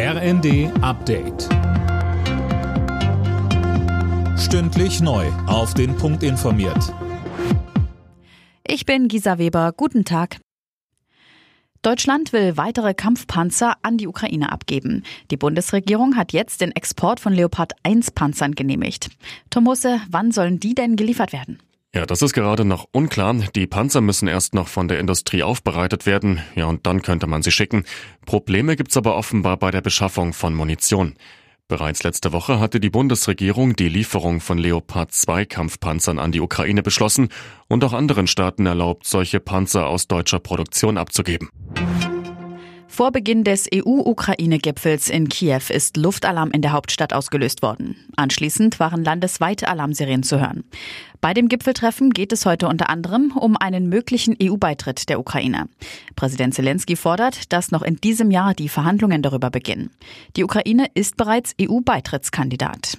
RND Update. Stündlich neu. Auf den Punkt informiert. Ich bin Gisa Weber. Guten Tag. Deutschland will weitere Kampfpanzer an die Ukraine abgeben. Die Bundesregierung hat jetzt den Export von Leopard 1 Panzern genehmigt. Tomose, wann sollen die denn geliefert werden? Ja, das ist gerade noch unklar. Die Panzer müssen erst noch von der Industrie aufbereitet werden. Ja, und dann könnte man sie schicken. Probleme gibt's aber offenbar bei der Beschaffung von Munition. Bereits letzte Woche hatte die Bundesregierung die Lieferung von Leopard 2 Kampfpanzern an die Ukraine beschlossen und auch anderen Staaten erlaubt, solche Panzer aus deutscher Produktion abzugeben. Vor Beginn des EU-Ukraine-Gipfels in Kiew ist Luftalarm in der Hauptstadt ausgelöst worden. Anschließend waren landesweite Alarmserien zu hören. Bei dem Gipfeltreffen geht es heute unter anderem um einen möglichen EU-Beitritt der Ukraine. Präsident Zelensky fordert, dass noch in diesem Jahr die Verhandlungen darüber beginnen. Die Ukraine ist bereits EU-Beitrittskandidat.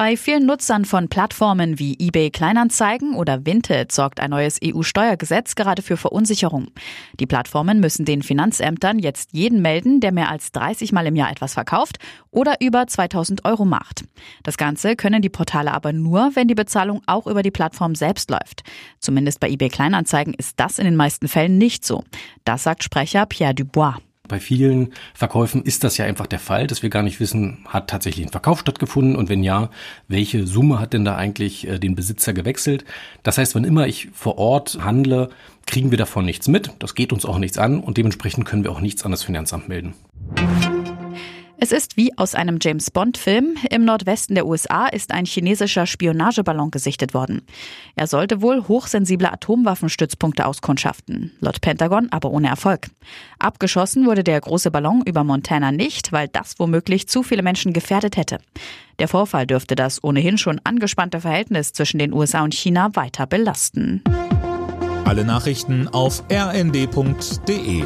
Bei vielen Nutzern von Plattformen wie eBay Kleinanzeigen oder Vinted sorgt ein neues EU-Steuergesetz gerade für Verunsicherung. Die Plattformen müssen den Finanzämtern jetzt jeden melden, der mehr als 30 Mal im Jahr etwas verkauft oder über 2000 Euro macht. Das Ganze können die Portale aber nur, wenn die Bezahlung auch über die Plattform selbst läuft. Zumindest bei eBay Kleinanzeigen ist das in den meisten Fällen nicht so. Das sagt Sprecher Pierre Dubois. Bei vielen Verkäufen ist das ja einfach der Fall, dass wir gar nicht wissen, hat tatsächlich ein Verkauf stattgefunden und wenn ja, welche Summe hat denn da eigentlich äh, den Besitzer gewechselt? Das heißt, wann immer ich vor Ort handle, kriegen wir davon nichts mit, das geht uns auch nichts an und dementsprechend können wir auch nichts an das Finanzamt melden. Es ist wie aus einem James Bond-Film. Im Nordwesten der USA ist ein chinesischer Spionageballon gesichtet worden. Er sollte wohl hochsensible Atomwaffenstützpunkte auskundschaften. Laut Pentagon aber ohne Erfolg. Abgeschossen wurde der große Ballon über Montana nicht, weil das womöglich zu viele Menschen gefährdet hätte. Der Vorfall dürfte das ohnehin schon angespannte Verhältnis zwischen den USA und China weiter belasten. Alle Nachrichten auf rnd.de